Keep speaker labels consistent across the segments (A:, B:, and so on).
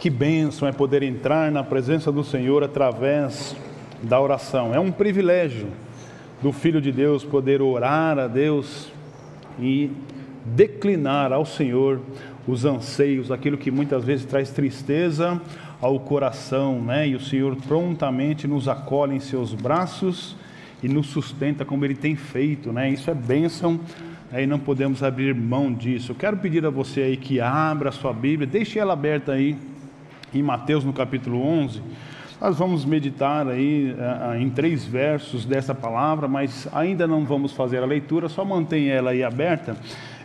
A: Que bênção é poder entrar na presença do Senhor através da oração. É um privilégio do Filho de Deus poder orar a Deus e declinar ao Senhor os anseios, aquilo que muitas vezes traz tristeza ao coração, né? E o Senhor prontamente nos acolhe em seus braços e nos sustenta como Ele tem feito, né? Isso é bênção aí não podemos abrir mão disso. Eu quero pedir a você aí que abra a sua Bíblia, deixe ela aberta aí em Mateus no capítulo 11. Nós vamos meditar aí uh, em três versos dessa palavra, mas ainda não vamos fazer a leitura, só mantenha ela aí aberta.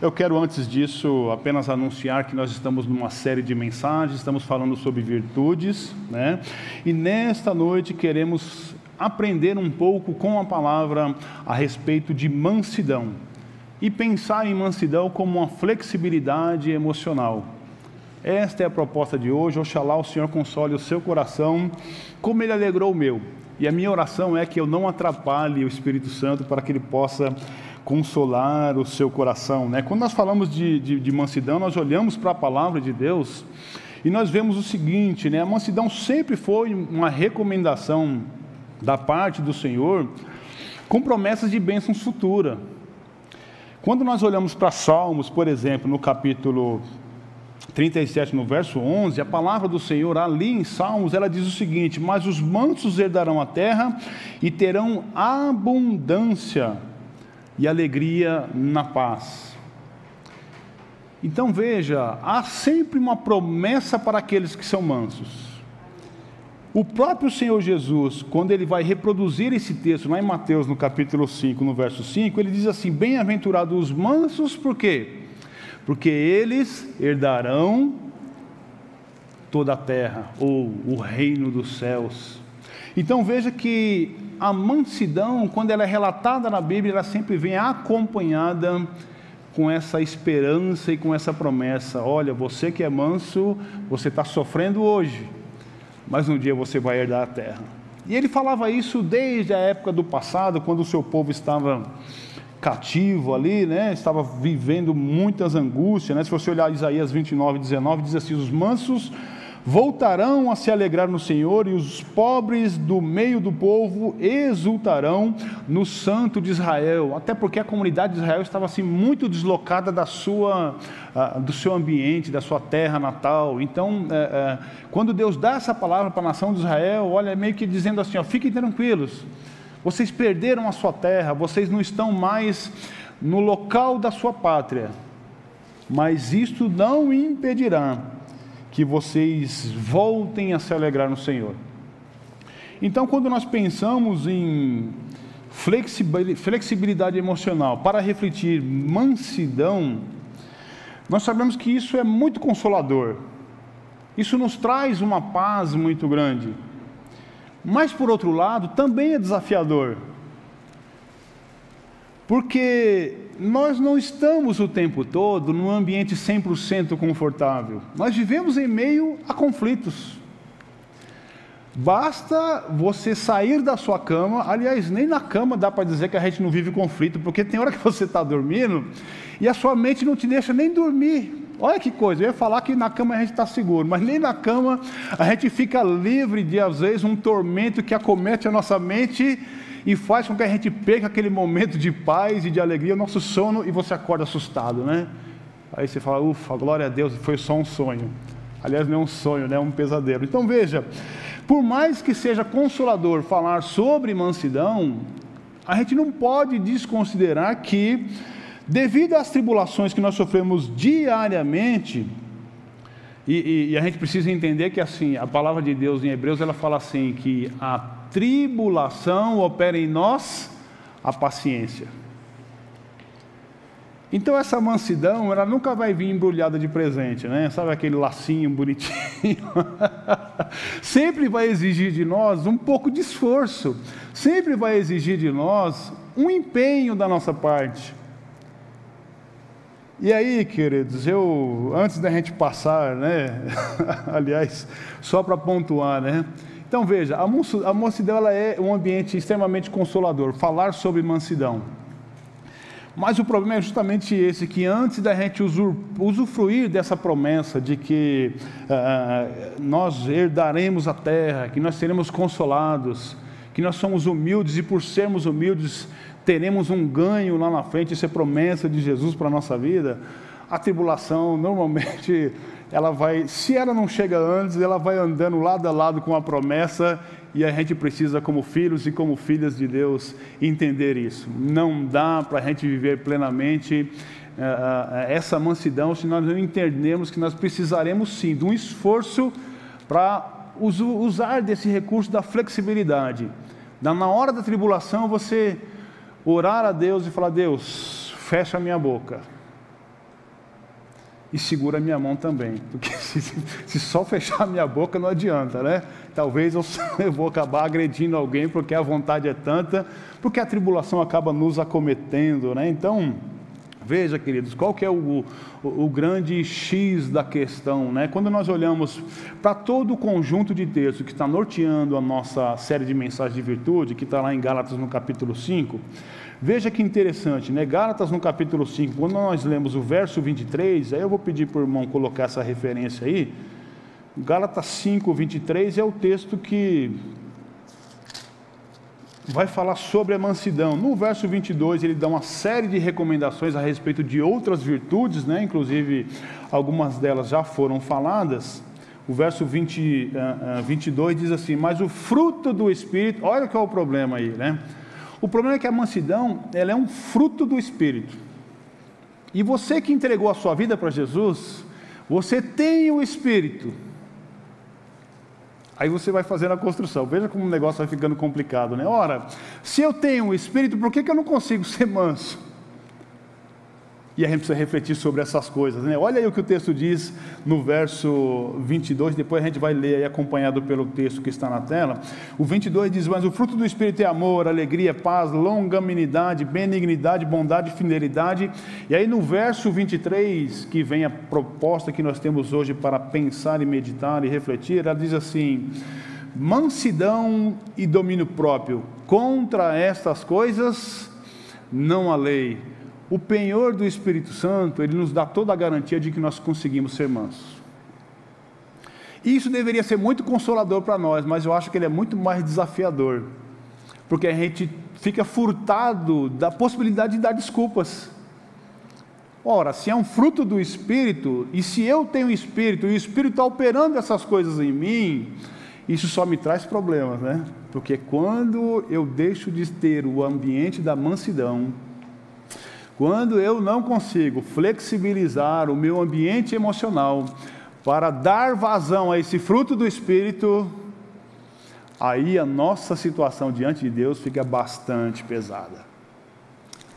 A: Eu quero antes disso apenas anunciar que nós estamos numa série de mensagens, estamos falando sobre virtudes, né? E nesta noite queremos aprender um pouco com a palavra a respeito de mansidão e pensar em mansidão como uma flexibilidade emocional. Esta é a proposta de hoje. Oxalá o Senhor console o seu coração, como ele alegrou o meu. E a minha oração é que eu não atrapalhe o Espírito Santo para que ele possa consolar o seu coração. Né? Quando nós falamos de, de, de mansidão, nós olhamos para a palavra de Deus e nós vemos o seguinte: né? a mansidão sempre foi uma recomendação da parte do Senhor com promessas de bênçãos futuras. Quando nós olhamos para Salmos, por exemplo, no capítulo 37, no verso 11, a palavra do Senhor ali em Salmos, ela diz o seguinte: Mas os mansos herdarão a terra e terão abundância e alegria na paz. Então veja, há sempre uma promessa para aqueles que são mansos. O próprio Senhor Jesus, quando ele vai reproduzir esse texto lá em Mateus, no capítulo 5, no verso 5, ele diz assim: Bem-aventurados os mansos, por quê? Porque eles herdarão toda a terra, ou o reino dos céus. Então veja que a mansidão, quando ela é relatada na Bíblia, ela sempre vem acompanhada com essa esperança e com essa promessa: olha, você que é manso, você está sofrendo hoje mas um dia você vai herdar a terra. E ele falava isso desde a época do passado, quando o seu povo estava cativo ali, né? estava vivendo muitas angústias. Né? Se você olhar Isaías 29, 19, diz assim: Os mansos voltarão a se alegrar no Senhor, e os pobres do meio do povo exultarão no Santo de Israel. Até porque a comunidade de Israel estava assim muito deslocada da sua, do seu ambiente, da sua terra natal. Então, é, é, quando Deus dá essa palavra para a nação de Israel, olha, meio que dizendo assim: ó, fiquem tranquilos, vocês perderam a sua terra, vocês não estão mais no local da sua pátria, mas isto não impedirá que vocês voltem a se alegrar no Senhor. Então, quando nós pensamos em flexibilidade emocional para refletir mansidão, nós sabemos que isso é muito consolador. Isso nos traz uma paz muito grande. Mas, por outro lado, também é desafiador. Porque nós não estamos o tempo todo num ambiente 100% confortável. Nós vivemos em meio a conflitos. Basta você sair da sua cama, aliás, nem na cama dá para dizer que a gente não vive conflito, porque tem hora que você está dormindo e a sua mente não te deixa nem dormir. Olha que coisa, eu ia falar que na cama a gente está seguro, mas nem na cama a gente fica livre de, às vezes, um tormento que acomete a nossa mente e faz com que a gente perca aquele momento de paz e de alegria, o nosso sono, e você acorda assustado, né? Aí você fala, ufa, glória a Deus, foi só um sonho. Aliás, não é um sonho, né? é um pesadelo. Então veja, por mais que seja consolador falar sobre mansidão, a gente não pode desconsiderar que, devido às tribulações que nós sofremos diariamente, e, e, e, a gente precisa entender que assim a palavra de Deus em Hebreus ela fala assim que a tribulação opera em nós a paciência. Então essa mansidão, ela nunca vai vir embrulhada de presente, né? Sabe aquele lacinho bonitinho? sempre vai exigir de nós um pouco de esforço, sempre vai exigir de nós um empenho da nossa parte. E aí, queridos, eu antes da gente passar, né? Aliás, só para pontuar, né? Então veja, a mansidão ela é um ambiente extremamente consolador. Falar sobre mansidão. Mas o problema é justamente esse, que antes da gente usufruir dessa promessa de que uh, nós herdaremos a terra, que nós seremos consolados, que nós somos humildes e por sermos humildes teremos um ganho lá na frente, isso é promessa de Jesus para a nossa vida, a tribulação normalmente ela vai, se ela não chega antes, ela vai andando lado a lado com a promessa e a gente precisa, como filhos e como filhas de Deus, entender isso. Não dá para a gente viver plenamente uh, essa mansidão se nós não entendermos que nós precisaremos sim de um esforço para usar desse recurso da flexibilidade. Na hora da tribulação, você orar a Deus e falar: Deus, fecha a minha boca e segura a minha mão também, porque se, se, só fechar a minha boca não adianta, né? Talvez eu, eu vou acabar agredindo alguém porque a vontade é tanta, porque a tribulação acaba nos acometendo, né? Então, veja, queridos, qual que é o, o, o grande X da questão, né? Quando nós olhamos para todo o conjunto de textos que está norteando a nossa série de mensagens de virtude, que está lá em Gálatas no capítulo 5, Veja que interessante, né? Gálatas no capítulo 5, quando nós lemos o verso 23, aí eu vou pedir para o irmão colocar essa referência aí. Gálatas 5, 23 é o texto que vai falar sobre a mansidão. No verso 22, ele dá uma série de recomendações a respeito de outras virtudes, né? inclusive algumas delas já foram faladas. O verso 20, uh, uh, 22 diz assim: Mas o fruto do Espírito, olha qual é o problema aí, né? O problema é que a mansidão, ela é um fruto do Espírito. E você que entregou a sua vida para Jesus, você tem o Espírito. Aí você vai fazendo a construção. Veja como o negócio vai ficando complicado, né? Ora, se eu tenho o Espírito, por que, que eu não consigo ser manso? E a gente precisa refletir sobre essas coisas. Né? Olha aí o que o texto diz no verso 22, depois a gente vai ler aí acompanhado pelo texto que está na tela. O 22 diz: Mas o fruto do Espírito é amor, alegria, paz, longanimidade, benignidade, bondade, fidelidade. E aí no verso 23, que vem a proposta que nós temos hoje para pensar e meditar e refletir, ela diz assim: mansidão e domínio próprio. Contra estas coisas não há lei o penhor do Espírito Santo, ele nos dá toda a garantia de que nós conseguimos ser mansos. Isso deveria ser muito consolador para nós, mas eu acho que ele é muito mais desafiador, porque a gente fica furtado da possibilidade de dar desculpas. Ora, se é um fruto do Espírito, e se eu tenho Espírito, e o Espírito está operando essas coisas em mim, isso só me traz problemas, né? Porque quando eu deixo de ter o ambiente da mansidão, quando eu não consigo flexibilizar o meu ambiente emocional para dar vazão a esse fruto do Espírito, aí a nossa situação diante de Deus fica bastante pesada.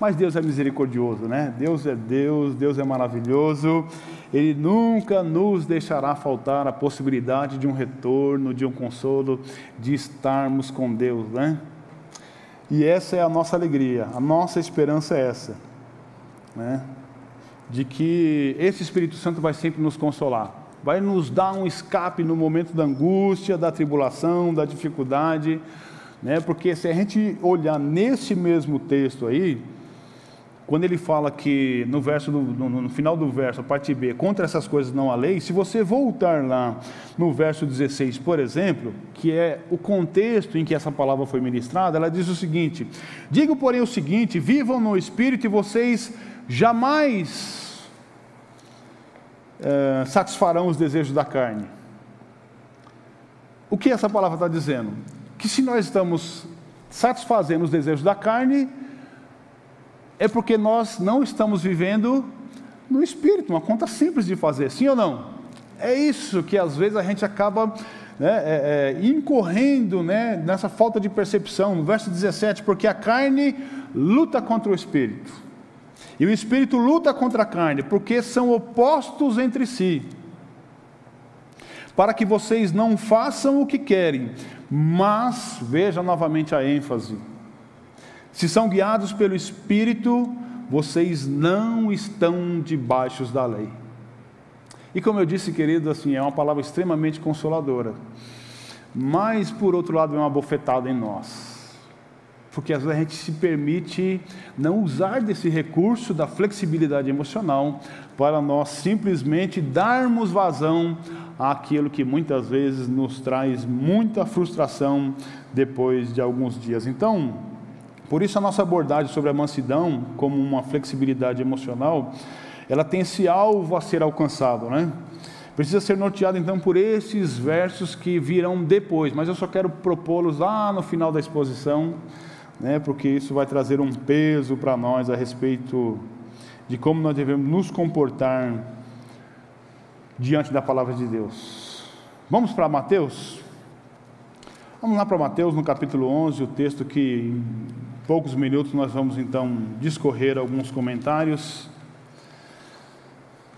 A: Mas Deus é misericordioso, né? Deus é Deus, Deus é maravilhoso. Ele nunca nos deixará faltar a possibilidade de um retorno, de um consolo, de estarmos com Deus, né? E essa é a nossa alegria, a nossa esperança é essa né? de que esse Espírito Santo vai sempre nos consolar, vai nos dar um escape no momento da angústia, da tribulação, da dificuldade, né? porque se a gente olhar nesse mesmo texto aí, quando ele fala que no verso no, no, final do verso, a parte B, contra essas coisas não há lei, se você voltar lá no verso 16, por exemplo, que é o contexto em que essa palavra foi ministrada, ela diz o seguinte: Digo, porém, o seguinte: vivam no espírito e vocês jamais é, satisfarão os desejos da carne. O que essa palavra está dizendo? Que se nós estamos satisfazendo os desejos da carne, é porque nós não estamos vivendo no espírito, uma conta simples de fazer, sim ou não? É isso que às vezes a gente acaba né, é, é, incorrendo né, nessa falta de percepção. No verso 17, porque a carne luta contra o espírito e o espírito luta contra a carne, porque são opostos entre si. Para que vocês não façam o que querem, mas, veja novamente a ênfase: se são guiados pelo espírito, vocês não estão debaixo da lei. E como eu disse, querido, assim, é uma palavra extremamente consoladora. Mas, por outro lado, é uma bofetada em nós. Porque às vezes a gente se permite não usar desse recurso da flexibilidade emocional para nós simplesmente darmos vazão àquilo que muitas vezes nos traz muita frustração depois de alguns dias. Então, por isso a nossa abordagem sobre a mansidão como uma flexibilidade emocional, ela tem esse alvo a ser alcançado, né? Precisa ser norteado então por esses versos que virão depois, mas eu só quero propô-los lá no final da exposição né, porque isso vai trazer um peso para nós a respeito de como nós devemos nos comportar diante da palavra de Deus. Vamos para Mateus? Vamos lá para Mateus no capítulo 11, o texto que em poucos minutos nós vamos então discorrer alguns comentários.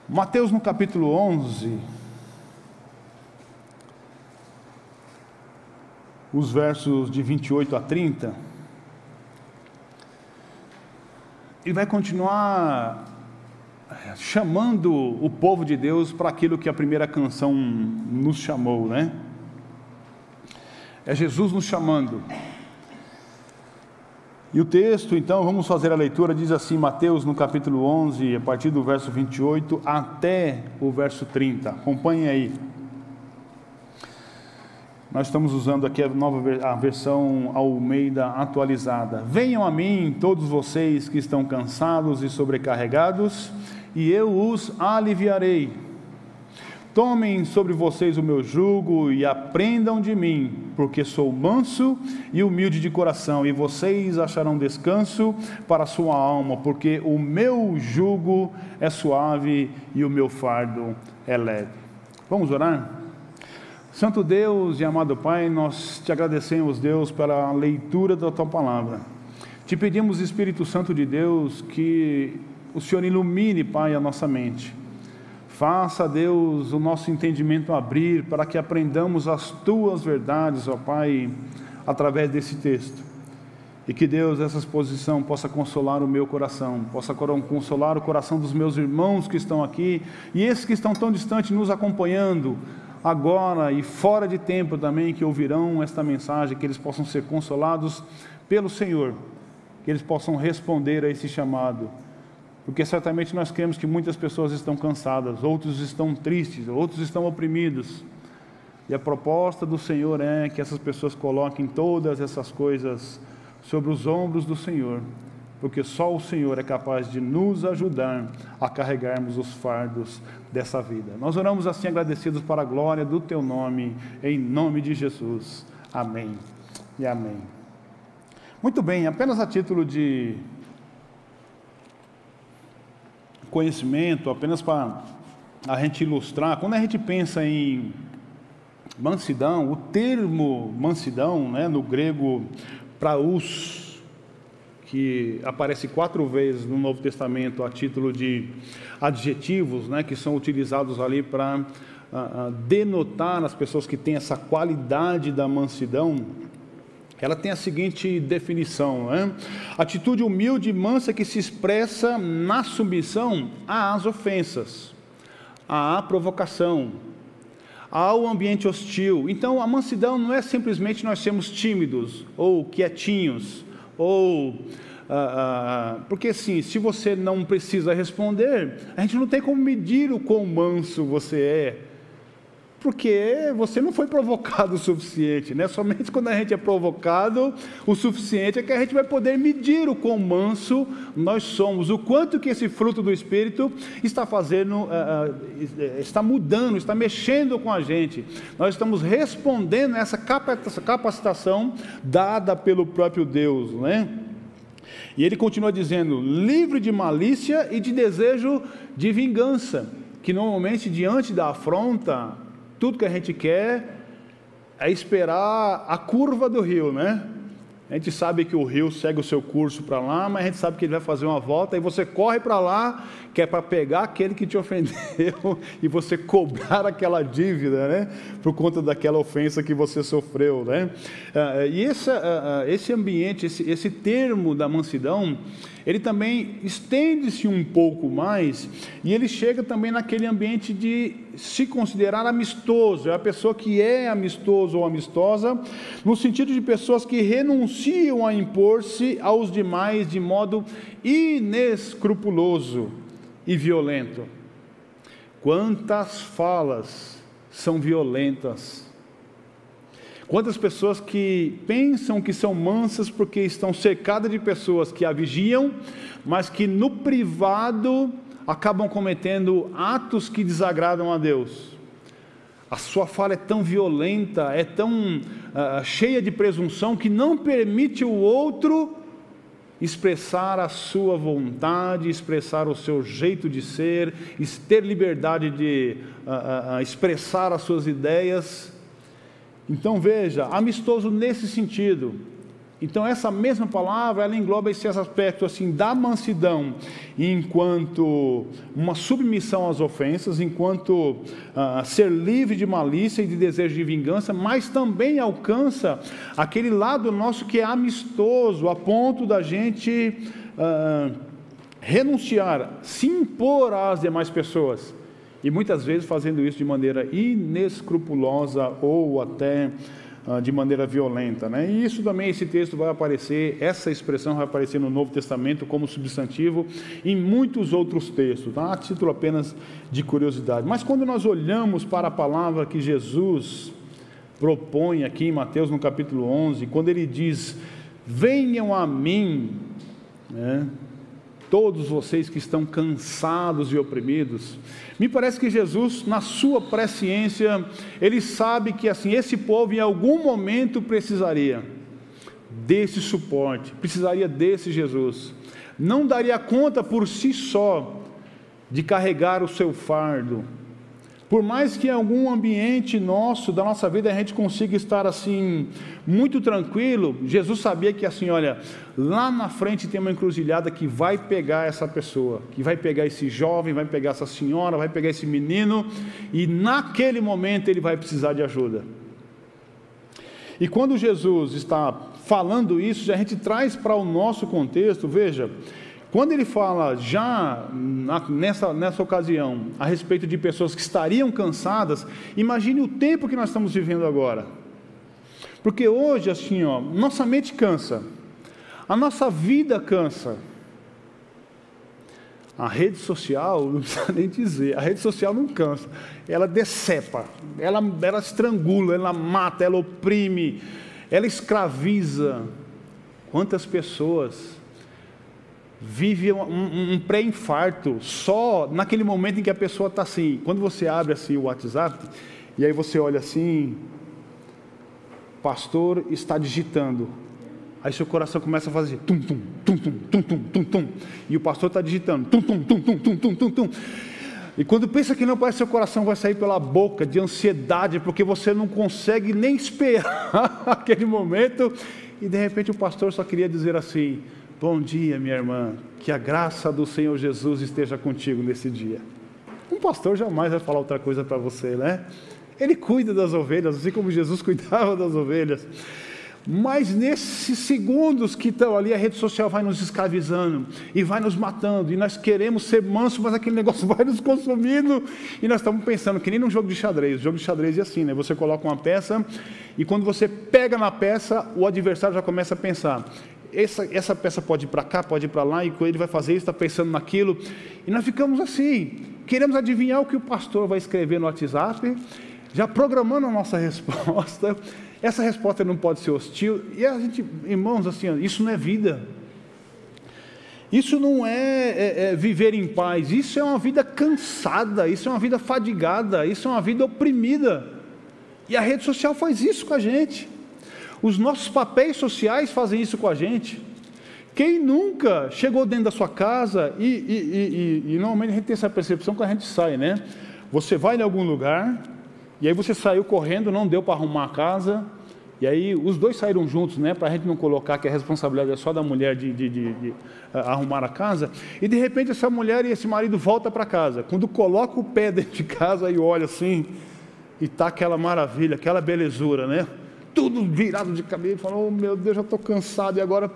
A: Mateus no capítulo 11, os versos de 28 a 30. Ele vai continuar eh, chamando o povo de Deus para aquilo que a primeira canção nos chamou, né? É Jesus nos chamando. E o texto, então, vamos fazer a leitura, diz assim, Mateus no capítulo 11, a partir do verso 28 até o verso 30. Acompanhe aí. Nós estamos usando aqui a nova a versão Almeida atualizada. Venham a mim, todos vocês que estão cansados e sobrecarregados, e eu os aliviarei. Tomem sobre vocês o meu jugo e aprendam de mim, porque sou manso e humilde de coração, e vocês acharão descanso para a sua alma, porque o meu jugo é suave e o meu fardo é leve. Vamos orar? Santo Deus e amado Pai, nós te agradecemos, Deus, pela leitura da tua palavra. Te pedimos, Espírito Santo de Deus, que o Senhor ilumine, Pai, a nossa mente. Faça, Deus, o nosso entendimento abrir para que aprendamos as tuas verdades, ó Pai, através desse texto. E que Deus, essa exposição possa consolar o meu coração, possa consolar o coração dos meus irmãos que estão aqui e esses que estão tão distantes nos acompanhando agora e fora de tempo também, que ouvirão esta mensagem, que eles possam ser consolados pelo Senhor, que eles possam responder a esse chamado. Porque certamente nós cremos que muitas pessoas estão cansadas, outros estão tristes, outros estão oprimidos. E a proposta do Senhor é que essas pessoas coloquem todas essas coisas sobre os ombros do Senhor porque só o Senhor é capaz de nos ajudar a carregarmos os fardos dessa vida. Nós oramos assim agradecidos para a glória do teu nome, em nome de Jesus. Amém e amém. Muito bem, apenas a título de conhecimento, apenas para a gente ilustrar, quando a gente pensa em mansidão, o termo mansidão, né, no grego praus, que aparece quatro vezes no Novo Testamento a título de adjetivos, né, que são utilizados ali para uh, uh, denotar as pessoas que têm essa qualidade da mansidão. Ela tem a seguinte definição: né? atitude humilde e mansa que se expressa na submissão às ofensas, à provocação, ao ambiente hostil. Então, a mansidão não é simplesmente nós sermos tímidos ou quietinhos ou ah, ah, porque assim, se você não precisa responder, a gente não tem como medir o quão manso você é, porque você não foi provocado o suficiente, né? Somente quando a gente é provocado o suficiente é que a gente vai poder medir o quão manso nós somos, o quanto que esse fruto do Espírito está fazendo, ah, está mudando, está mexendo com a gente. Nós estamos respondendo a essa capacitação dada pelo próprio Deus, né? E ele continua dizendo: livre de malícia e de desejo de vingança, que normalmente diante da afronta tudo que a gente quer é esperar a curva do rio, né? A gente sabe que o rio segue o seu curso para lá, mas a gente sabe que ele vai fazer uma volta e você corre para lá, que é para pegar aquele que te ofendeu e você cobrar aquela dívida, né? Por conta daquela ofensa que você sofreu, né? Ah, e esse, ah, ah, esse ambiente, esse, esse termo da mansidão, ele também estende-se um pouco mais e ele chega também naquele ambiente de se considerar amistoso. É a pessoa que é amistoso ou amistosa, no sentido de pessoas que renunciam a impor-se aos demais de modo inescrupuloso e violento. Quantas falas são violentas Quantas pessoas que pensam que são mansas porque estão cercadas de pessoas que a vigiam, mas que no privado acabam cometendo atos que desagradam a Deus. A sua fala é tão violenta, é tão uh, cheia de presunção que não permite o outro expressar a sua vontade, expressar o seu jeito de ser, ter liberdade de uh, uh, expressar as suas ideias. Então veja, amistoso nesse sentido. Então essa mesma palavra, ela engloba esse aspecto assim da mansidão, enquanto uma submissão às ofensas, enquanto uh, ser livre de malícia e de desejo de vingança, mas também alcança aquele lado nosso que é amistoso, a ponto da gente uh, renunciar, se impor às demais pessoas. E muitas vezes fazendo isso de maneira inescrupulosa ou até de maneira violenta. Né? E isso também, esse texto vai aparecer, essa expressão vai aparecer no Novo Testamento como substantivo em muitos outros textos, tá? a título apenas de curiosidade. Mas quando nós olhamos para a palavra que Jesus propõe aqui em Mateus no capítulo 11, quando ele diz: Venham a mim, né? Todos vocês que estão cansados e oprimidos. Me parece que Jesus, na sua presciência, ele sabe que assim esse povo em algum momento precisaria desse suporte, precisaria desse Jesus. Não daria conta por si só de carregar o seu fardo, por mais que em algum ambiente nosso, da nossa vida, a gente consiga estar assim, muito tranquilo, Jesus sabia que assim, olha, lá na frente tem uma encruzilhada que vai pegar essa pessoa, que vai pegar esse jovem, vai pegar essa senhora, vai pegar esse menino, e naquele momento ele vai precisar de ajuda. E quando Jesus está falando isso, a gente traz para o nosso contexto, veja, quando ele fala já na, nessa, nessa ocasião a respeito de pessoas que estariam cansadas, imagine o tempo que nós estamos vivendo agora. Porque hoje, assim, ó, nossa mente cansa, a nossa vida cansa. A rede social, não precisa nem dizer, a rede social não cansa, ela decepa, ela, ela estrangula, ela mata, ela oprime, ela escraviza. Quantas pessoas vive um, um, um pré-infarto só naquele momento em que a pessoa está assim. Quando você abre assim o WhatsApp e aí você olha assim, pastor está digitando. Aí seu coração começa a fazer tum tum tum tum tum tum tum tum e o pastor está digitando tum tum tum tum tum tum tum tum. E quando pensa que não parece seu coração vai sair pela boca de ansiedade porque você não consegue nem esperar aquele momento e de repente o pastor só queria dizer assim: Bom dia, minha irmã. Que a graça do Senhor Jesus esteja contigo nesse dia. Um pastor jamais vai falar outra coisa para você, né? Ele cuida das ovelhas, assim como Jesus cuidava das ovelhas. Mas nesses segundos que estão ali, a rede social vai nos escravizando e vai nos matando, e nós queremos ser mansos, mas aquele negócio vai nos consumindo, e nós estamos pensando que nem num jogo de xadrez. O jogo de xadrez é assim, né? Você coloca uma peça, e quando você pega na peça, o adversário já começa a pensar: essa, essa peça pode ir para cá, pode ir para lá, e ele vai fazer isso, está pensando naquilo. E nós ficamos assim, queremos adivinhar o que o pastor vai escrever no WhatsApp, já programando a nossa resposta. Essa resposta não pode ser hostil. E a gente, irmãos, assim, isso não é vida. Isso não é, é, é, viver em paz, isso é uma vida cansada, isso é uma vida fadigada, isso é uma vida oprimida. E a rede social faz isso com a gente. Os nossos papéis sociais fazem isso com a gente. Quem nunca chegou dentro da sua casa e, e, e, e, normalmente a gente tem essa percepção quando a gente sai, né? Você vai em algum lugar e aí você saiu correndo, não deu para arrumar a casa e aí os dois saíram juntos, né? Para a gente não colocar que a responsabilidade é só da mulher de, de, de, de arrumar a casa. E de repente essa mulher e esse marido volta para casa. Quando coloca o pé dentro de casa e olha assim e tá aquela maravilha, aquela belezura, né? Tudo virado de cabeça, falou, oh, meu Deus, já estou cansado, e agora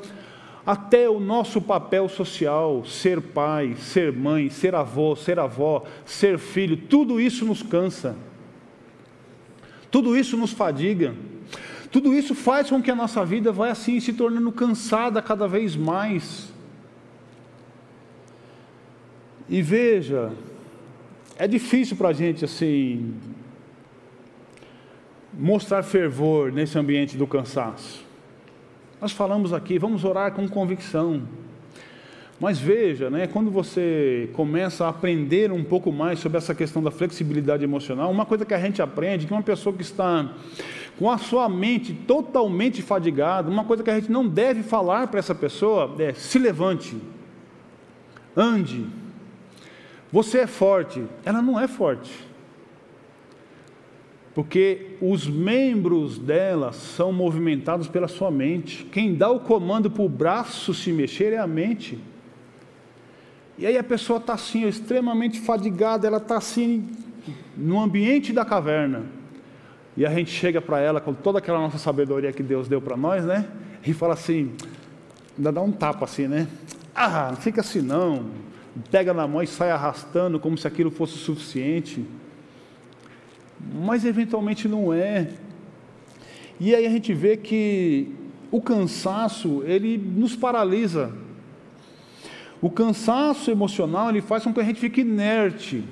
A: até o nosso papel social, ser pai, ser mãe, ser avô, ser avó, ser filho, tudo isso nos cansa. Tudo isso nos fadiga. Tudo isso faz com que a nossa vida vá assim se tornando cansada cada vez mais. E veja, é difícil para a gente assim mostrar fervor nesse ambiente do cansaço. Nós falamos aqui, vamos orar com convicção. Mas veja, né, quando você começa a aprender um pouco mais sobre essa questão da flexibilidade emocional, uma coisa que a gente aprende, que uma pessoa que está com a sua mente totalmente fadigada, uma coisa que a gente não deve falar para essa pessoa é: se levante, ande, você é forte. Ela não é forte porque os membros dela são movimentados pela sua mente. Quem dá o comando para o braço se mexer é a mente. E aí a pessoa está assim, extremamente fadigada, ela está assim, no ambiente da caverna. E a gente chega para ela com toda aquela nossa sabedoria que Deus deu para nós, né? E fala assim, ainda dá um tapa assim, né? Ah, não fica assim não. Pega na mão e sai arrastando como se aquilo fosse suficiente mas eventualmente não é. E aí a gente vê que o cansaço, ele nos paralisa. O cansaço emocional, ele faz com que a gente fique inerte.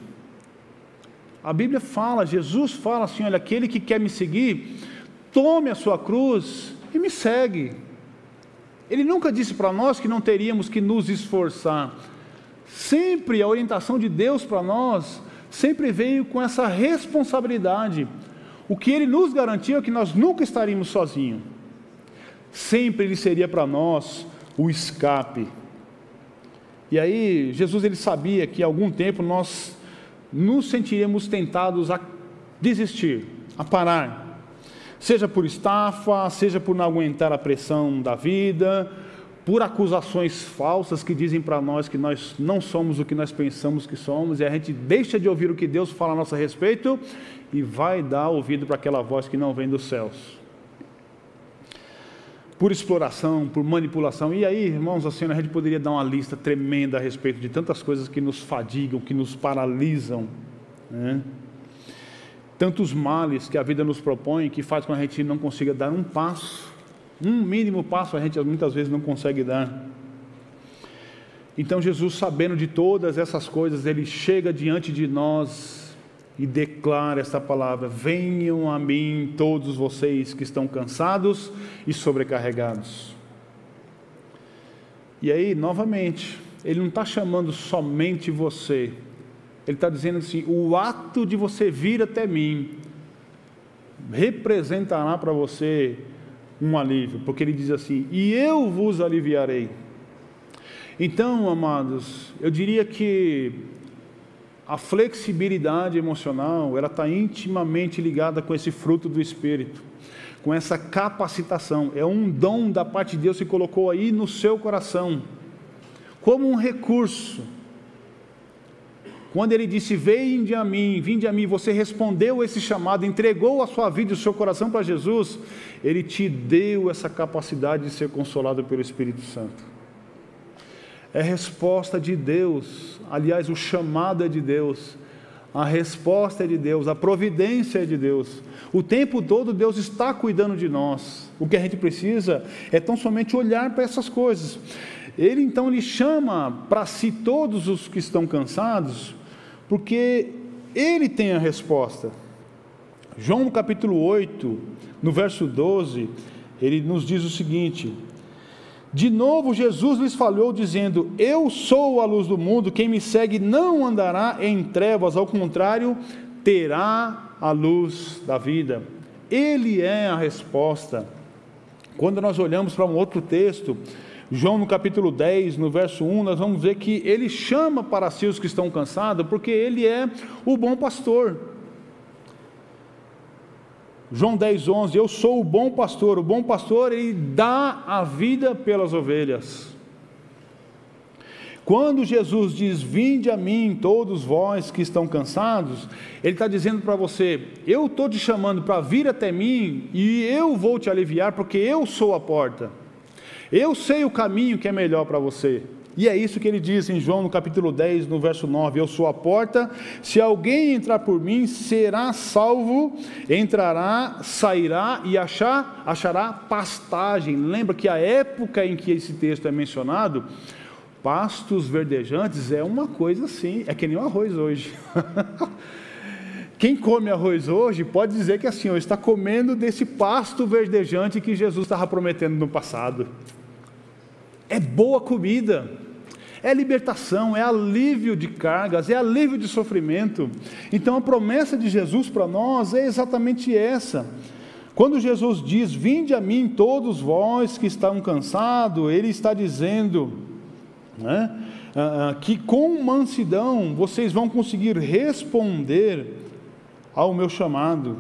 A: A Bíblia fala, Jesus fala assim: olha, aquele que quer me seguir, tome a sua cruz e me segue. Ele nunca disse para nós que não teríamos que nos esforçar. Sempre a orientação de Deus para nós sempre veio com essa responsabilidade. O que ele nos garantiu é que nós nunca estaríamos sozinhos. Sempre ele seria para nós o escape. E aí, Jesus ele sabia que algum tempo nós nos sentiríamos tentados a desistir, a parar. Seja por estafa, seja por não aguentar a pressão da vida, por acusações falsas que dizem para nós que nós não somos o que nós pensamos que somos, e a gente deixa de ouvir o que Deus fala a nosso respeito e vai dar ouvido para aquela voz que não vem dos céus. Por exploração, por manipulação. E aí, irmãos, assim, a gente poderia dar uma lista tremenda a respeito de tantas coisas que nos fadigam, que nos paralisam. Né? Tantos males que a vida nos propõe que faz com que a gente não consiga dar um passo um mínimo passo a gente muitas vezes não consegue dar. Então Jesus, sabendo de todas essas coisas, ele chega diante de nós e declara esta palavra: Venham a mim todos vocês que estão cansados e sobrecarregados. E aí, novamente, ele não está chamando somente você, ele está dizendo assim: o ato de você vir até mim representará para você um alívio, porque ele diz assim: E eu vos aliviarei. Então, amados, eu diria que a flexibilidade emocional, ela está intimamente ligada com esse fruto do Espírito, com essa capacitação. É um dom da parte de Deus que colocou aí no seu coração, como um recurso quando ele disse: Vinde a mim, vinde a mim, você respondeu esse chamado, entregou a sua vida e o seu coração para Jesus, ele te deu essa capacidade de ser consolado pelo Espírito Santo. É resposta de Deus, aliás, o chamado é de Deus, a resposta é de Deus, a providência é de Deus. O tempo todo Deus está cuidando de nós. O que a gente precisa é tão somente olhar para essas coisas. Ele então lhe chama para si todos os que estão cansados, porque ele tem a resposta. João capítulo 8, no verso 12, ele nos diz o seguinte: De novo Jesus lhes falou, dizendo: Eu sou a luz do mundo, quem me segue não andará em trevas, ao contrário, terá a luz da vida. Ele é a resposta. Quando nós olhamos para um outro texto, João no capítulo 10, no verso 1, nós vamos ver que ele chama para si os que estão cansados, porque ele é o bom pastor. João 10, 11, eu sou o bom pastor, o bom pastor ele dá a vida pelas ovelhas. Quando Jesus diz: Vinde a mim, todos vós que estão cansados, Ele está dizendo para você: Eu estou te chamando para vir até mim e eu vou te aliviar, porque eu sou a porta. Eu sei o caminho que é melhor para você. E é isso que ele diz em João no capítulo 10, no verso 9: Eu sou a porta, se alguém entrar por mim, será salvo, entrará, sairá e achar, achará pastagem. Lembra que a época em que esse texto é mencionado, pastos verdejantes é uma coisa assim, é que nem o arroz hoje. Quem come arroz hoje pode dizer que assim, está comendo desse pasto verdejante que Jesus estava prometendo no passado. É boa comida, é libertação, é alívio de cargas, é alívio de sofrimento. Então a promessa de Jesus para nós é exatamente essa. Quando Jesus diz: Vinde a mim, todos vós que estão cansados, Ele está dizendo né, ah, ah, que com mansidão vocês vão conseguir responder ao meu chamado.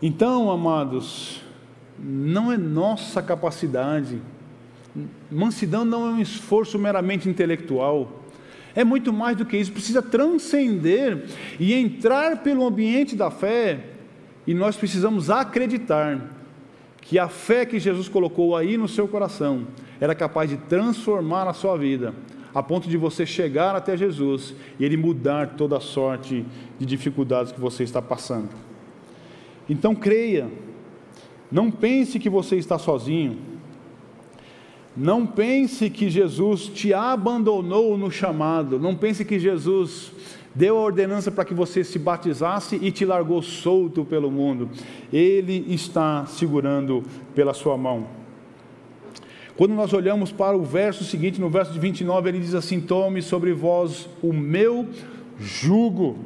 A: Então, amados, não é nossa capacidade, mansidão não é um esforço meramente intelectual, é muito mais do que isso, precisa transcender e entrar pelo ambiente da fé, e nós precisamos acreditar que a fé que Jesus colocou aí no seu coração era capaz de transformar a sua vida a ponto de você chegar até Jesus e Ele mudar toda a sorte de dificuldades que você está passando. Então creia, não pense que você está sozinho, não pense que Jesus te abandonou no chamado, não pense que Jesus deu a ordenança para que você se batizasse e te largou solto pelo mundo. Ele está segurando pela sua mão. Quando nós olhamos para o verso seguinte, no verso de 29, ele diz assim: Tome sobre vós o meu jugo.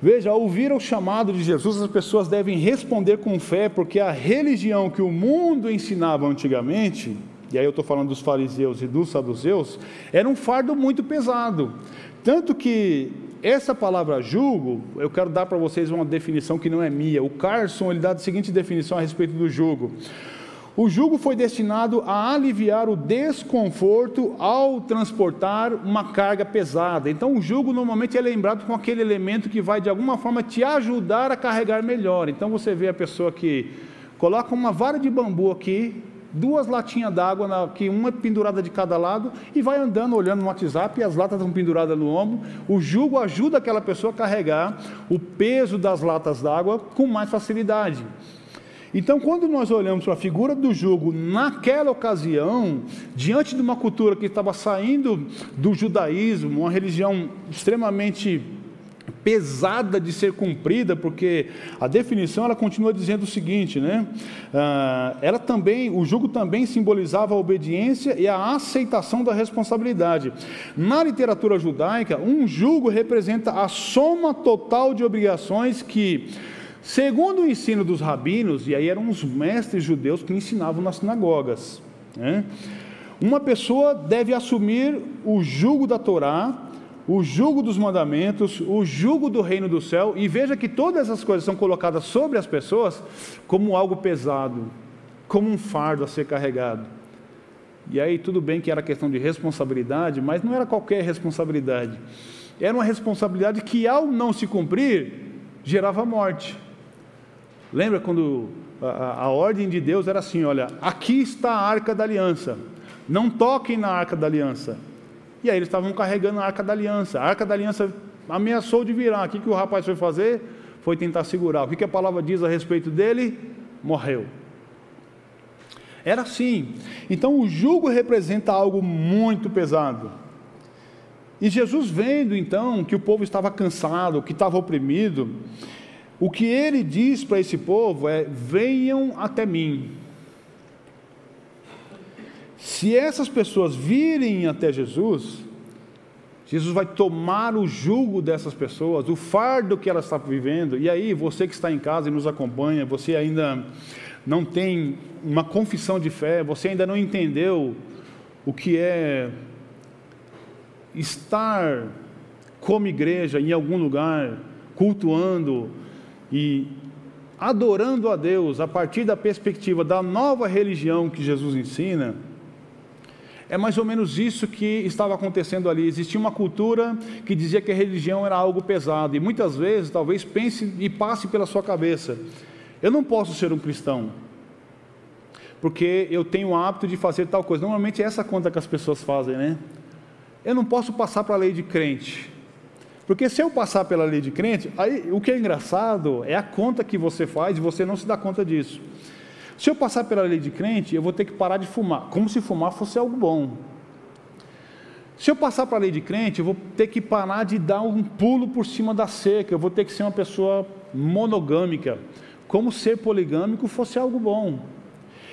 A: Veja, ao ouvir o chamado de Jesus, as pessoas devem responder com fé, porque a religião que o mundo ensinava antigamente, e aí eu estou falando dos fariseus e dos saduceus, era um fardo muito pesado. Tanto que essa palavra jugo, eu quero dar para vocês uma definição que não é minha. O Carson ele dá a seguinte definição a respeito do jugo: o jugo foi destinado a aliviar o desconforto ao transportar uma carga pesada. Então, o jugo normalmente é lembrado com aquele elemento que vai de alguma forma te ajudar a carregar melhor. Então, você vê a pessoa que coloca uma vara de bambu aqui, duas latinhas d'água, que uma pendurada de cada lado, e vai andando olhando no WhatsApp e as latas estão penduradas no ombro. O jugo ajuda aquela pessoa a carregar o peso das latas d'água com mais facilidade. Então, quando nós olhamos para a figura do jugo naquela ocasião, diante de uma cultura que estava saindo do judaísmo, uma religião extremamente pesada de ser cumprida, porque a definição ela continua dizendo o seguinte, né? Ah, ela também, o jugo também simbolizava a obediência e a aceitação da responsabilidade. Na literatura judaica, um jugo representa a soma total de obrigações que Segundo o ensino dos rabinos, e aí eram os mestres judeus que ensinavam nas sinagogas, né? uma pessoa deve assumir o jugo da Torá, o jugo dos mandamentos, o jugo do reino do céu, e veja que todas essas coisas são colocadas sobre as pessoas como algo pesado, como um fardo a ser carregado. E aí tudo bem que era questão de responsabilidade, mas não era qualquer responsabilidade. Era uma responsabilidade que ao não se cumprir, gerava morte. Lembra quando a, a, ordem de Deus era assim: olha, aqui está a arca da aliança, não toquem na arca da aliança. E aí eles estavam carregando a arca da aliança. A arca da aliança ameaçou de virar. O que, que o rapaz foi fazer? Foi tentar segurar. O que, que a palavra diz a respeito dele? Morreu. Era assim. Então o jugo representa algo muito pesado. E Jesus vendo então que o povo estava cansado, que estava oprimido, o que ele diz para esse povo é: venham até mim. Se essas pessoas virem até Jesus, Jesus vai tomar o jugo dessas pessoas, o fardo que elas estão vivendo. E aí, você que está em casa e nos acompanha, você ainda não tem uma confissão de fé, você ainda não entendeu o que é estar como igreja em algum lugar, cultuando, e adorando a Deus a partir da perspectiva da nova religião que Jesus ensina, é mais ou menos isso que estava acontecendo ali. Existia uma cultura que dizia que a religião era algo pesado, e muitas vezes, talvez pense e passe pela sua cabeça Eu não posso ser um cristão, porque eu tenho o hábito de fazer tal coisa. Normalmente é essa conta que as pessoas fazem, né? Eu não posso passar para a lei de crente. Porque se eu passar pela lei de crente, aí o que é engraçado é a conta que você faz e você não se dá conta disso. Se eu passar pela lei de crente, eu vou ter que parar de fumar, como se fumar fosse algo bom. Se eu passar para a lei de crente, eu vou ter que parar de dar um pulo por cima da cerca, eu vou ter que ser uma pessoa monogâmica, como ser poligâmico fosse algo bom.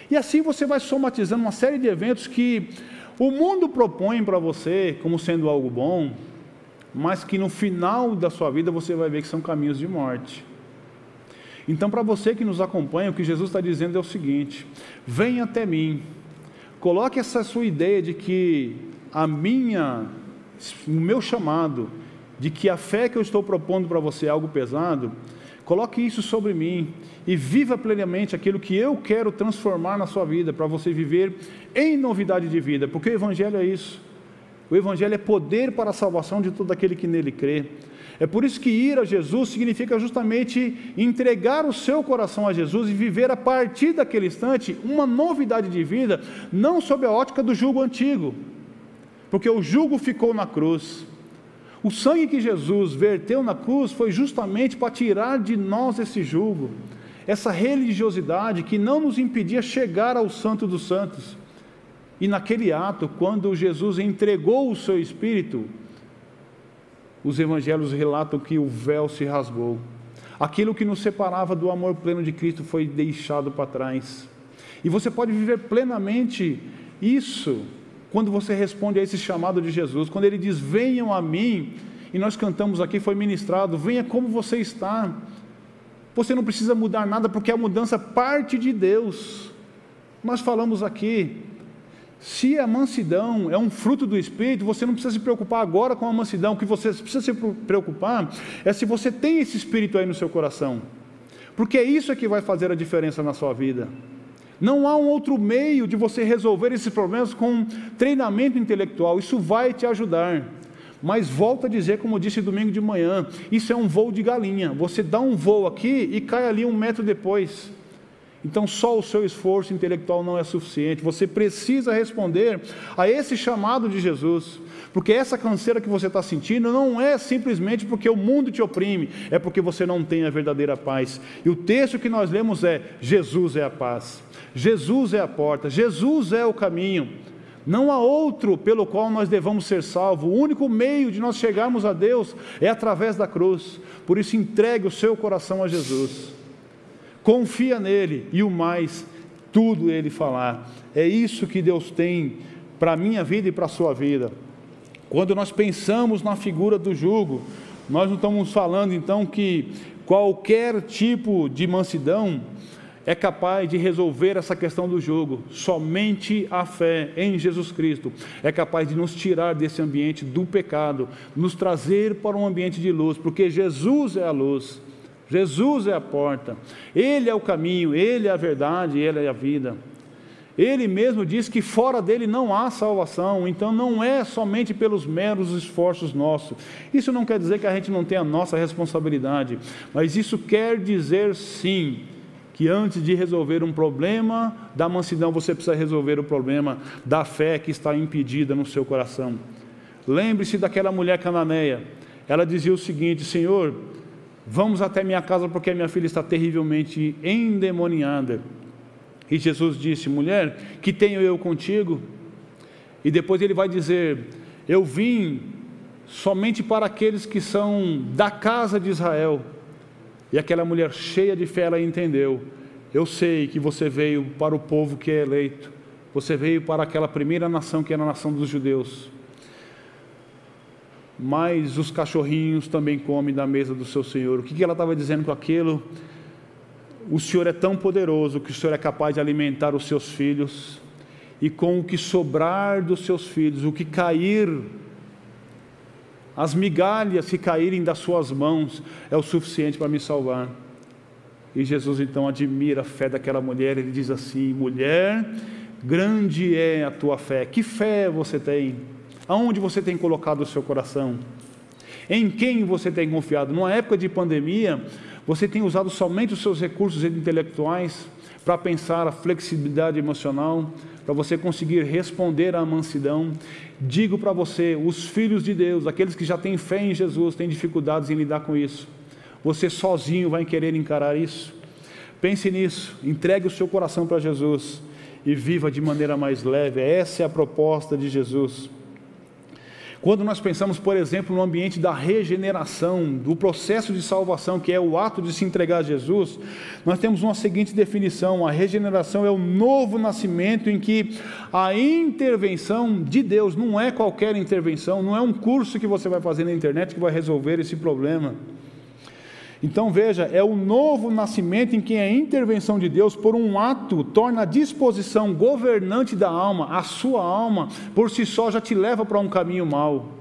A: E assim você vai somatizando uma série de eventos que o mundo propõe para você como sendo algo bom, mas que no final da sua vida você vai ver que são caminhos de morte. Então, para você que nos acompanha, o que Jesus está dizendo é o seguinte: venha até mim, coloque essa sua ideia de que a minha, o meu chamado, de que a fé que eu estou propondo para você é algo pesado, coloque isso sobre mim e viva plenamente aquilo que eu quero transformar na sua vida, para você viver em novidade de vida, porque o Evangelho é isso. O Evangelho é poder para a salvação de todo aquele que nele crê. É por isso que ir a Jesus significa justamente entregar o seu coração a Jesus e viver a partir daquele instante uma novidade de vida, não sob a ótica do jugo antigo, porque o jugo ficou na cruz. O sangue que Jesus verteu na cruz foi justamente para tirar de nós esse jugo, essa religiosidade que não nos impedia chegar ao Santo dos Santos. E naquele ato, quando Jesus entregou o seu espírito, os evangelhos relatam que o véu se rasgou. Aquilo que nos separava do amor pleno de Cristo foi deixado para trás. E você pode viver plenamente isso quando você responde a esse chamado de Jesus, quando ele diz: Venham a mim, e nós cantamos aqui, foi ministrado, venha como você está. Você não precisa mudar nada, porque a mudança parte de Deus. Nós falamos aqui, se a mansidão é um fruto do Espírito, você não precisa se preocupar agora com a mansidão. O que você precisa se preocupar é se você tem esse Espírito aí no seu coração. Porque é isso que vai fazer a diferença na sua vida. Não há um outro meio de você resolver esses problemas com treinamento intelectual. Isso vai te ajudar. Mas volto a dizer, como disse domingo de manhã, isso é um voo de galinha. Você dá um voo aqui e cai ali um metro depois. Então, só o seu esforço intelectual não é suficiente. Você precisa responder a esse chamado de Jesus. Porque essa canseira que você está sentindo não é simplesmente porque o mundo te oprime, é porque você não tem a verdadeira paz. E o texto que nós lemos é: Jesus é a paz, Jesus é a porta, Jesus é o caminho. Não há outro pelo qual nós devamos ser salvos. O único meio de nós chegarmos a Deus é através da cruz. Por isso, entregue o seu coração a Jesus confia nele e o mais, tudo ele falar. É isso que Deus tem para a minha vida e para a sua vida. Quando nós pensamos na figura do jugo, nós não estamos falando então que qualquer tipo de mansidão é capaz de resolver essa questão do jugo. Somente a fé em Jesus Cristo é capaz de nos tirar desse ambiente do pecado, nos trazer para um ambiente de luz, porque Jesus é a luz. Jesus é a porta, Ele é o caminho, Ele é a verdade, Ele é a vida. Ele mesmo diz que fora dele não há salvação, então não é somente pelos meros esforços nossos. Isso não quer dizer que a gente não tenha a nossa responsabilidade, mas isso quer dizer sim que antes de resolver um problema da mansidão, você precisa resolver o problema da fé que está impedida no seu coração. Lembre-se daquela mulher cananeia. Ela dizia o seguinte: Senhor, Vamos até minha casa porque minha filha está terrivelmente endemoniada. E Jesus disse: Mulher, que tenho eu contigo? E depois ele vai dizer: Eu vim somente para aqueles que são da casa de Israel. E aquela mulher cheia de fé, ela entendeu: Eu sei que você veio para o povo que é eleito, você veio para aquela primeira nação que era a nação dos judeus mas os cachorrinhos também comem da mesa do seu Senhor. O que ela estava dizendo com aquilo? O Senhor é tão poderoso que o Senhor é capaz de alimentar os seus filhos, e com o que sobrar dos seus filhos, o que cair, as migalhas que caírem das suas mãos, é o suficiente para me salvar. E Jesus então admira a fé daquela mulher, ele diz assim: mulher, grande é a tua fé, que fé você tem? Aonde você tem colocado o seu coração? Em quem você tem confiado? Numa época de pandemia, Você tem usado somente os seus recursos intelectuais para pensar a flexibilidade emocional, para você conseguir responder à mansidão. Digo para você, os filhos de Deus, aqueles que já têm fé em Jesus, têm dificuldades em lidar com isso. Você sozinho vai querer encarar isso? Pense nisso, entregue o seu coração para Jesus e viva de maneira mais leve. Essa é a proposta de Jesus. Quando nós pensamos, por exemplo, no ambiente da regeneração, do processo de salvação, que é o ato de se entregar a Jesus, nós temos uma seguinte definição: a regeneração é o novo nascimento em que a intervenção de Deus não é qualquer intervenção, não é um curso que você vai fazer na internet que vai resolver esse problema. Então veja, é o novo nascimento em que a intervenção de Deus por um ato torna a disposição governante da alma, a sua alma, por si só já te leva para um caminho mau.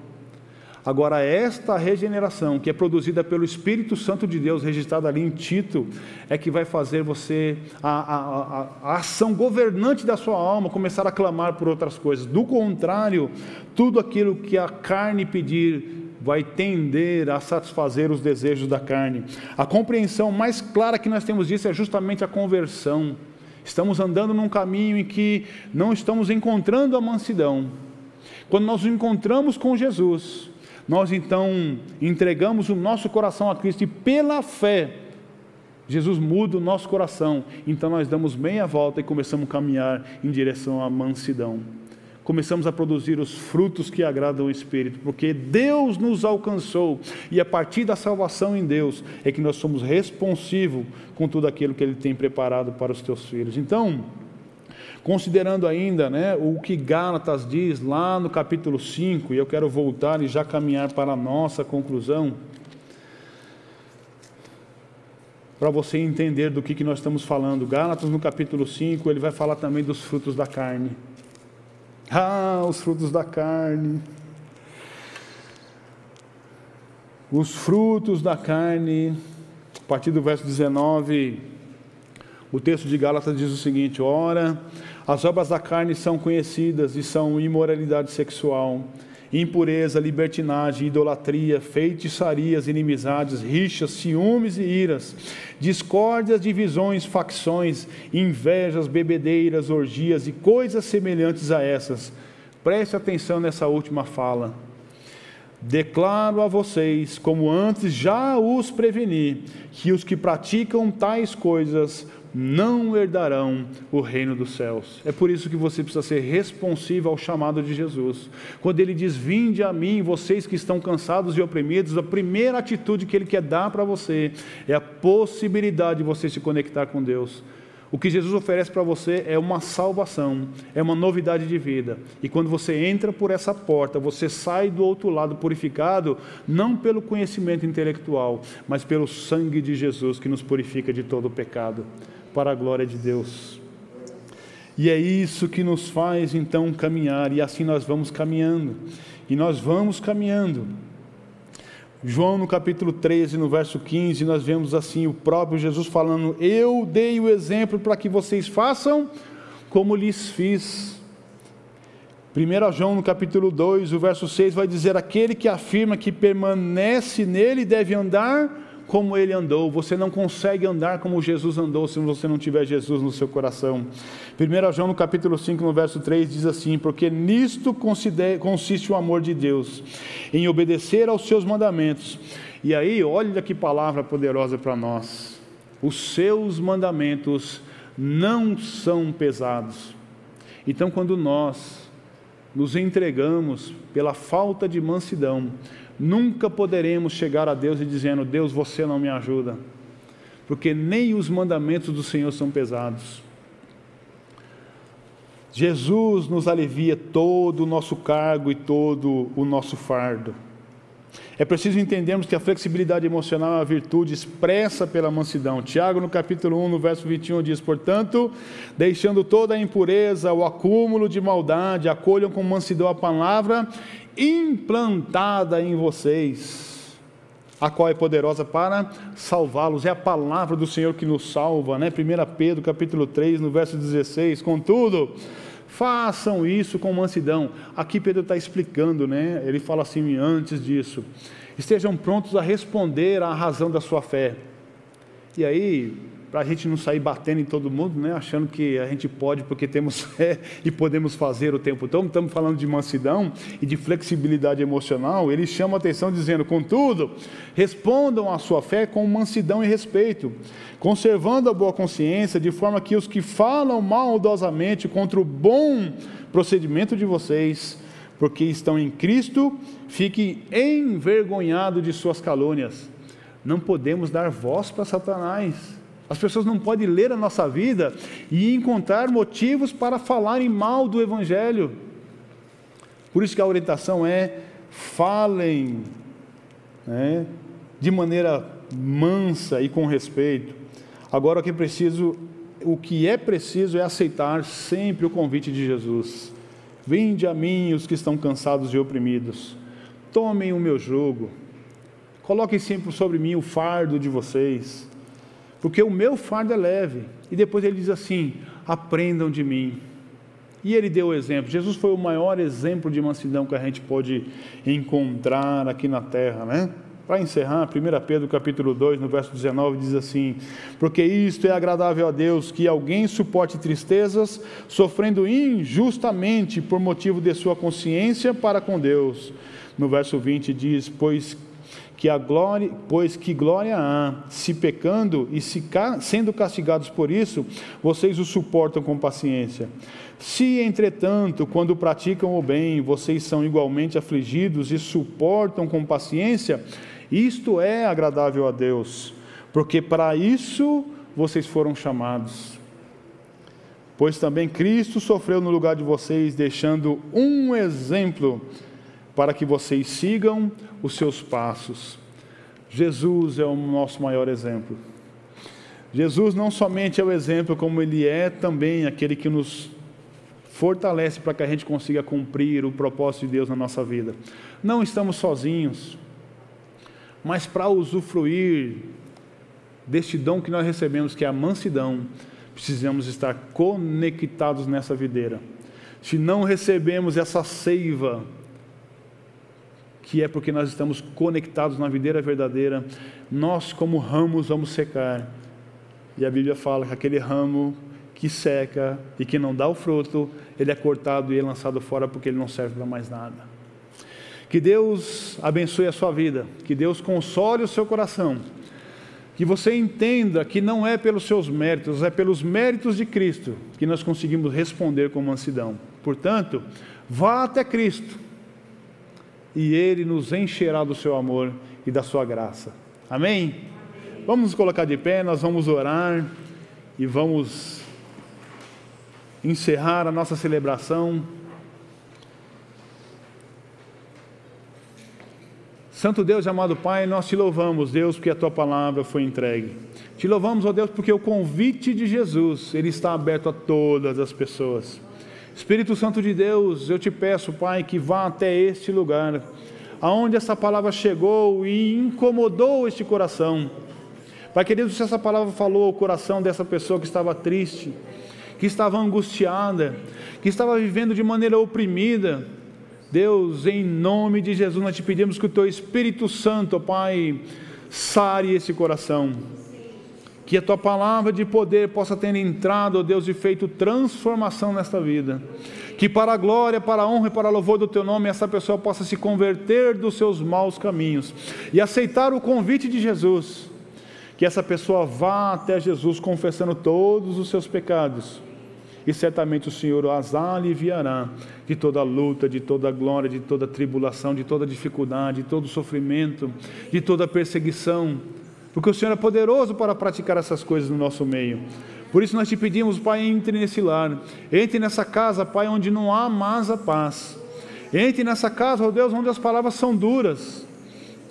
A: Agora, esta regeneração, que é produzida pelo Espírito Santo de Deus, registrada ali em Tito, é que vai fazer você, a, a, a, a, ação governante da sua alma, começar a clamar por outras coisas. Do contrário, tudo aquilo que a carne pedir, vai tender a satisfazer os desejos da carne. A compreensão mais clara que nós temos disso é justamente a conversão. Estamos andando num caminho em que não estamos encontrando a mansidão. Quando nós nos encontramos com Jesus, nós então entregamos o nosso coração a Cristo e pela fé, Jesus muda o nosso coração. Então nós damos meia volta e começamos a caminhar em direção à mansidão começamos a produzir os frutos que agradam o Espírito, porque Deus nos alcançou e a partir da salvação em Deus é que nós somos responsivos com tudo aquilo que Ele tem preparado para os teus filhos. Então, considerando ainda né, o que Gálatas diz lá no capítulo 5, e eu quero voltar e já caminhar para a nossa conclusão, para você entender do que, que nós estamos falando. Gálatas no capítulo 5, ele vai falar também dos frutos da carne. Ah, os frutos da carne. Os frutos da carne, a partir do verso 19, o texto de Gálatas diz o seguinte: Ora, as obras da carne são conhecidas e são imoralidade sexual impureza, libertinagem, idolatria, feitiçarias, inimizades, rixas, ciúmes e iras, discórdias, divisões, facções, invejas, bebedeiras, orgias e coisas semelhantes a essas. Preste atenção nessa última fala. Declaro a vocês, como antes já os preveni, que os que praticam tais coisas não herdarão o reino dos céus. É por isso que você precisa ser responsivo ao chamado de Jesus. Quando ele diz: Vinde a mim, vocês que estão cansados e oprimidos, a primeira atitude que ele quer dar para você é a possibilidade de você se conectar com Deus. O que Jesus oferece para você é uma salvação, é uma novidade de vida. E quando você entra por essa porta, você sai do outro lado purificado, não pelo conhecimento intelectual, mas pelo sangue de Jesus que nos purifica de todo o pecado para a glória de Deus. E é isso que nos faz então caminhar, e assim nós vamos caminhando, e nós vamos caminhando. João no capítulo 13, no verso 15, nós vemos assim o próprio Jesus falando: Eu dei o exemplo para que vocês façam como lhes fiz. 1 João no capítulo 2, o verso 6 vai dizer: Aquele que afirma que permanece nele deve andar como ele andou. Você não consegue andar como Jesus andou se você não tiver Jesus no seu coração. 1 João no capítulo 5, no verso 3 diz assim: "Porque nisto consiste o amor de Deus, em obedecer aos seus mandamentos". E aí, olha que palavra poderosa para nós. Os seus mandamentos não são pesados. Então, quando nós nos entregamos pela falta de mansidão, Nunca poderemos chegar a Deus e dizendo: Deus, você não me ajuda, porque nem os mandamentos do Senhor são pesados. Jesus nos alivia todo o nosso cargo e todo o nosso fardo. É preciso entendermos que a flexibilidade emocional é uma virtude expressa pela mansidão. Tiago, no capítulo 1, no verso 21, diz: Portanto, deixando toda a impureza, o acúmulo de maldade, acolham com mansidão a palavra implantada em vocês, a qual é poderosa para salvá-los. É a palavra do Senhor que nos salva, né? 1 Pedro capítulo 3, no verso 16. Contudo, façam isso com mansidão. Aqui Pedro está explicando, né? Ele fala assim antes disso. Estejam prontos a responder à razão da sua fé. E aí, para a gente não sair batendo em todo mundo, né, achando que a gente pode porque temos fé e podemos fazer o tempo todo. Estamos falando de mansidão e de flexibilidade emocional. Ele chama a atenção dizendo: contudo, respondam à sua fé com mansidão e respeito, conservando a boa consciência, de forma que os que falam maldosamente contra o bom procedimento de vocês, porque estão em Cristo, fiquem envergonhados de suas calúnias. Não podemos dar voz para Satanás. As pessoas não podem ler a nossa vida e encontrar motivos para falarem mal do Evangelho. Por isso que a orientação é: falem né, de maneira mansa e com respeito. Agora o que preciso, o que é preciso é aceitar sempre o convite de Jesus. Vinde a mim os que estão cansados e oprimidos. Tomem o meu jugo. Coloquem sempre sobre mim o fardo de vocês porque o meu fardo é leve. E depois ele diz assim: aprendam de mim. E ele deu o exemplo. Jesus foi o maior exemplo de mansidão que a gente pode encontrar aqui na terra, né? Para encerrar, 1 Pedro capítulo 2, no verso 19, diz assim: Porque isto é agradável a Deus, que alguém suporte tristezas, sofrendo injustamente por motivo de sua consciência para com Deus. No verso 20 diz: Pois que a glória, pois que glória há, se pecando e se sendo castigados por isso, vocês o suportam com paciência. Se, entretanto, quando praticam o bem, vocês são igualmente afligidos e suportam com paciência, isto é agradável a Deus, porque para isso vocês foram chamados. Pois também Cristo sofreu no lugar de vocês, deixando um exemplo para que vocês sigam os seus passos. Jesus é o nosso maior exemplo. Jesus não somente é o exemplo, como ele é também aquele que nos fortalece para que a gente consiga cumprir o propósito de Deus na nossa vida. Não estamos sozinhos, mas para usufruir deste dom que nós recebemos, que é a mansidão, precisamos estar conectados nessa videira. Se não recebemos essa seiva, que é porque nós estamos conectados na videira verdadeira, nós, como ramos, vamos secar. E a Bíblia fala que aquele ramo que seca e que não dá o fruto, ele é cortado e é lançado fora porque ele não serve para mais nada. Que Deus abençoe a sua vida, que Deus console o seu coração, que você entenda que não é pelos seus méritos, é pelos méritos de Cristo que nós conseguimos responder com mansidão. Portanto, vá até Cristo e Ele nos encherá do seu amor e da sua graça. Amém? Vamos nos colocar de pé, nós vamos orar e vamos encerrar a nossa celebração. Santo Deus amado Pai, nós te louvamos, Deus, porque a tua palavra foi entregue. Te louvamos, ó Deus, porque o convite de Jesus, ele está aberto a todas as pessoas. Espírito Santo de Deus, eu te peço, Pai, que vá até este lugar, aonde essa palavra chegou e incomodou este coração. Pai querido, se essa palavra falou ao coração dessa pessoa que estava triste, que estava angustiada, que estava vivendo de maneira oprimida, Deus, em nome de Jesus, nós te pedimos que o teu Espírito Santo, Pai, sare esse coração que a tua palavra de poder possa ter entrado, ó Deus, e feito transformação nesta vida. Que para a glória, para a honra e para a louvor do teu nome, essa pessoa possa se converter dos seus maus caminhos e aceitar o convite de Jesus. Que essa pessoa vá até Jesus confessando todos os seus pecados. E certamente o Senhor as aliviará de toda luta, de toda glória, de toda tribulação, de toda dificuldade, de todo sofrimento, de toda perseguição porque o Senhor é poderoso para praticar essas coisas no nosso meio. Por isso nós te pedimos, Pai, entre nesse lar, entre nessa casa, Pai, onde não há mais a paz. Entre nessa casa, ó Deus, onde as palavras são duras.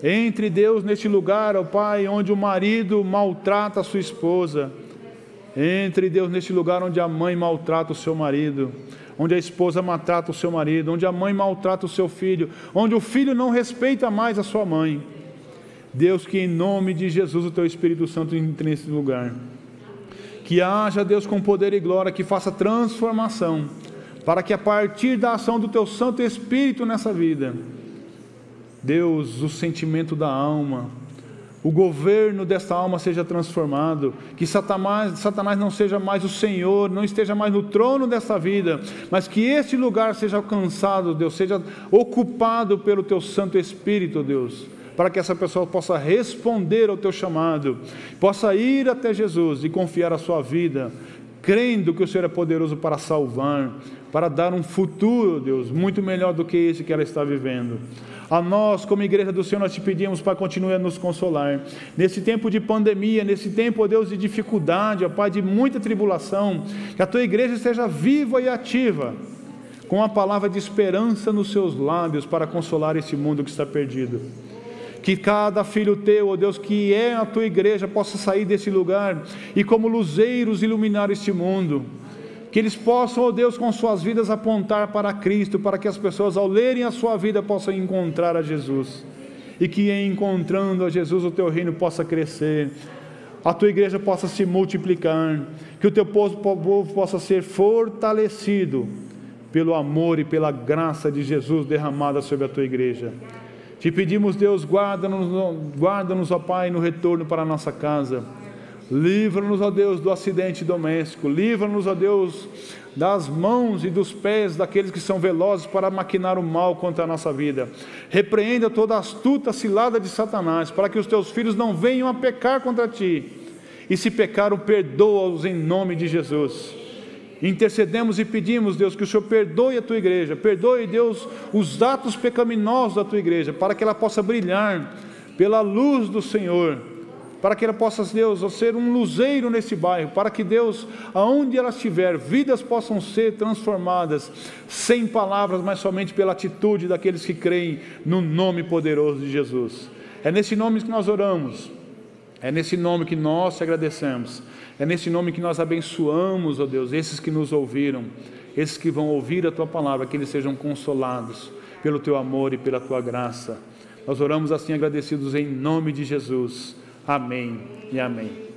A: Entre Deus neste lugar, ó Pai, onde o marido maltrata a sua esposa. Entre Deus neste lugar onde a mãe maltrata o seu marido, onde a esposa maltrata o seu marido, onde a mãe maltrata o seu filho, onde o filho não respeita mais a sua mãe. Deus, que em nome de Jesus o teu Espírito Santo entre nesse lugar. Que haja, Deus, com poder e glória, que faça transformação, para que a partir da ação do teu Santo Espírito nessa vida, Deus, o sentimento da alma, o governo desta alma seja transformado, que Satanás, Satanás não seja mais o Senhor, não esteja mais no trono dessa vida, mas que este lugar seja alcançado, Deus, seja ocupado pelo Teu Santo Espírito, Deus, para que essa pessoa possa responder ao Teu chamado, possa ir até Jesus e confiar a sua vida, crendo que o Senhor é poderoso para salvar, para dar um futuro, Deus, muito melhor do que esse que ela está vivendo. A nós, como igreja do Senhor, nós te pedimos para continuar a nos consolar. Nesse tempo de pandemia, nesse tempo, ó Deus, de dificuldade, ó Pai, de muita tribulação, que a tua igreja esteja viva e ativa, com a palavra de esperança nos seus lábios para consolar esse mundo que está perdido. Que cada filho teu, ó Deus, que é a tua igreja, possa sair desse lugar e, como luzeiros, iluminar este mundo que eles possam, ó oh Deus, com suas vidas apontar para Cristo, para que as pessoas, ao lerem a sua vida, possam encontrar a Jesus. E que encontrando a Jesus, o teu reino possa crescer, a tua igreja possa se multiplicar, que o teu povo possa ser fortalecido pelo amor e pela graça de Jesus derramada sobre a tua igreja. Te pedimos, Deus, guarda-nos, guarda-nos, ó Pai, no retorno para a nossa casa Livra-nos, ó Deus, do acidente doméstico. Livra-nos, ó Deus, das mãos e dos pés daqueles que são velozes para maquinar o mal contra a nossa vida. Repreenda toda a astuta cilada de Satanás, para que os teus filhos não venham a pecar contra ti. E se pecaram, perdoa-os em nome de Jesus. Intercedemos e pedimos, Deus, que o Senhor perdoe a tua igreja, perdoe, Deus, os atos pecaminosos da tua igreja, para que ela possa brilhar pela luz do Senhor para que ela possa, Deus, ser um luzeiro nesse bairro, para que Deus, aonde ela estiver, vidas possam ser transformadas, sem palavras, mas somente pela atitude daqueles que creem no nome poderoso de Jesus. É nesse nome que nós oramos, é nesse nome que nós te agradecemos, é nesse nome que nós abençoamos, ó Deus, esses que nos ouviram, esses que vão ouvir a tua palavra, que eles sejam consolados pelo teu amor e pela tua graça. Nós oramos assim agradecidos em nome de Jesus. Amém e amém.